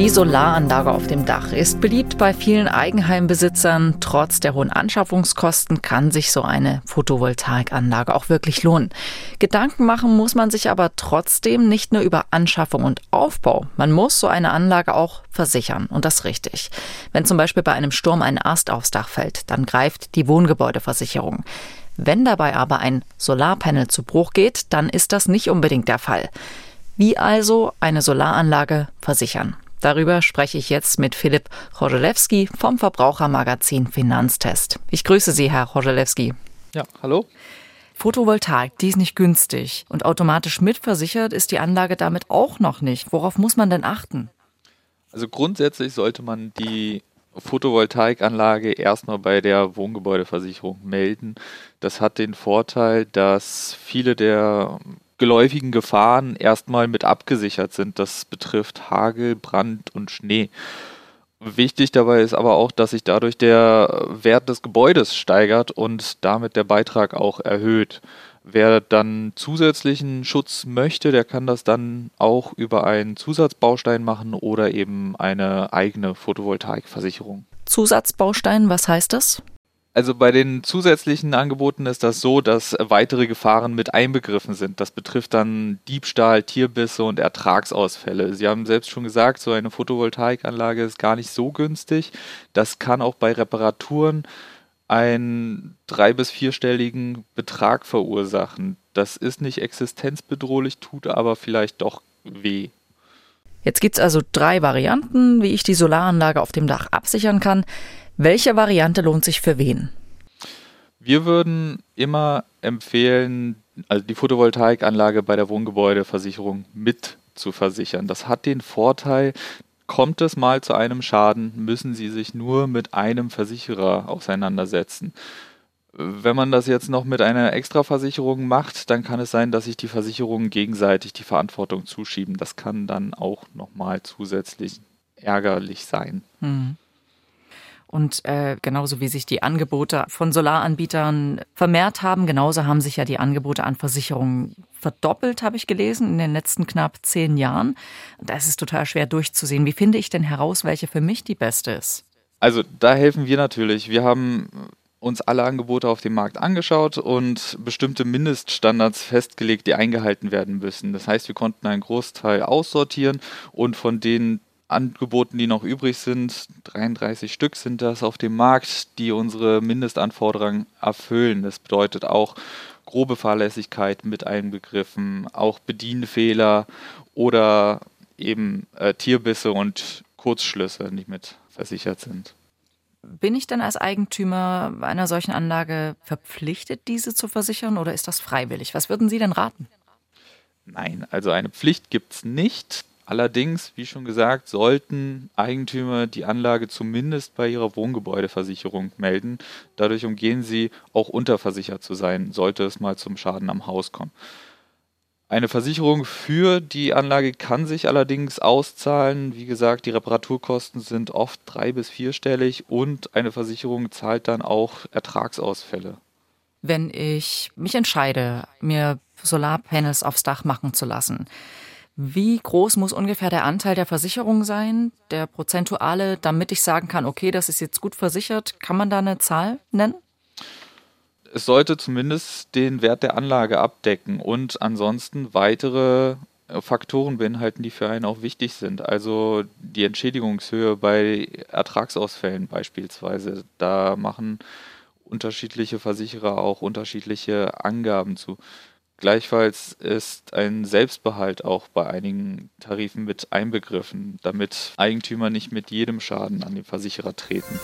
Die Solaranlage auf dem Dach ist beliebt bei vielen Eigenheimbesitzern. Trotz der hohen Anschaffungskosten kann sich so eine Photovoltaikanlage auch wirklich lohnen. Gedanken machen muss man sich aber trotzdem nicht nur über Anschaffung und Aufbau. Man muss so eine Anlage auch versichern und das richtig. Wenn zum Beispiel bei einem Sturm ein Ast aufs Dach fällt, dann greift die Wohngebäudeversicherung. Wenn dabei aber ein Solarpanel zu Bruch geht, dann ist das nicht unbedingt der Fall. Wie also eine Solaranlage versichern? Darüber spreche ich jetzt mit Philipp Chorzelewski vom Verbrauchermagazin Finanztest. Ich grüße Sie, Herr Chorzelewski. Ja, hallo. Photovoltaik, die ist nicht günstig und automatisch mitversichert ist die Anlage damit auch noch nicht. Worauf muss man denn achten? Also grundsätzlich sollte man die Photovoltaikanlage erstmal bei der Wohngebäudeversicherung melden. Das hat den Vorteil, dass viele der geläufigen Gefahren erstmal mit abgesichert sind. Das betrifft Hagel, Brand und Schnee. Wichtig dabei ist aber auch, dass sich dadurch der Wert des Gebäudes steigert und damit der Beitrag auch erhöht. Wer dann zusätzlichen Schutz möchte, der kann das dann auch über einen Zusatzbaustein machen oder eben eine eigene Photovoltaikversicherung. Zusatzbaustein, was heißt das? Also bei den zusätzlichen Angeboten ist das so, dass weitere Gefahren mit einbegriffen sind. Das betrifft dann Diebstahl, Tierbisse und Ertragsausfälle. Sie haben selbst schon gesagt, so eine Photovoltaikanlage ist gar nicht so günstig. Das kann auch bei Reparaturen einen drei- bis vierstelligen Betrag verursachen. Das ist nicht existenzbedrohlich, tut aber vielleicht doch weh. Jetzt gibt es also drei Varianten, wie ich die Solaranlage auf dem Dach absichern kann. Welche Variante lohnt sich für wen? Wir würden immer empfehlen, also die Photovoltaikanlage bei der Wohngebäudeversicherung mit zu versichern. Das hat den Vorteil, kommt es mal zu einem Schaden, müssen Sie sich nur mit einem Versicherer auseinandersetzen. Wenn man das jetzt noch mit einer Extraversicherung macht, dann kann es sein, dass sich die Versicherungen gegenseitig die Verantwortung zuschieben. Das kann dann auch nochmal zusätzlich ärgerlich sein. Hm. Und äh, genauso wie sich die Angebote von Solaranbietern vermehrt haben, genauso haben sich ja die Angebote an Versicherungen verdoppelt, habe ich gelesen, in den letzten knapp zehn Jahren. Da ist es total schwer durchzusehen. Wie finde ich denn heraus, welche für mich die beste ist? Also da helfen wir natürlich. Wir haben uns alle Angebote auf dem Markt angeschaut und bestimmte Mindeststandards festgelegt, die eingehalten werden müssen. Das heißt, wir konnten einen Großteil aussortieren und von den Angeboten, die noch übrig sind, 33 Stück sind das auf dem Markt, die unsere Mindestanforderungen erfüllen. Das bedeutet auch grobe Fahrlässigkeit mit einbegriffen, auch Bedienfehler oder eben äh, Tierbisse und Kurzschlüsse, die mit versichert sind. Bin ich denn als Eigentümer einer solchen Anlage verpflichtet, diese zu versichern oder ist das freiwillig? Was würden Sie denn raten? Nein, also eine Pflicht gibt es nicht. Allerdings, wie schon gesagt, sollten Eigentümer die Anlage zumindest bei ihrer Wohngebäudeversicherung melden. Dadurch umgehen sie auch unterversichert zu sein, sollte es mal zum Schaden am Haus kommen. Eine Versicherung für die Anlage kann sich allerdings auszahlen. Wie gesagt, die Reparaturkosten sind oft drei- bis vierstellig und eine Versicherung zahlt dann auch Ertragsausfälle. Wenn ich mich entscheide, mir Solarpanels aufs Dach machen zu lassen, wie groß muss ungefähr der Anteil der Versicherung sein, der prozentuale, damit ich sagen kann, okay, das ist jetzt gut versichert? Kann man da eine Zahl nennen? Es sollte zumindest den Wert der Anlage abdecken und ansonsten weitere äh, Faktoren beinhalten, die für einen auch wichtig sind. Also die Entschädigungshöhe bei Ertragsausfällen beispielsweise. Da machen unterschiedliche Versicherer auch unterschiedliche Angaben zu. Gleichfalls ist ein Selbstbehalt auch bei einigen Tarifen mit einbegriffen, damit Eigentümer nicht mit jedem Schaden an den Versicherer treten.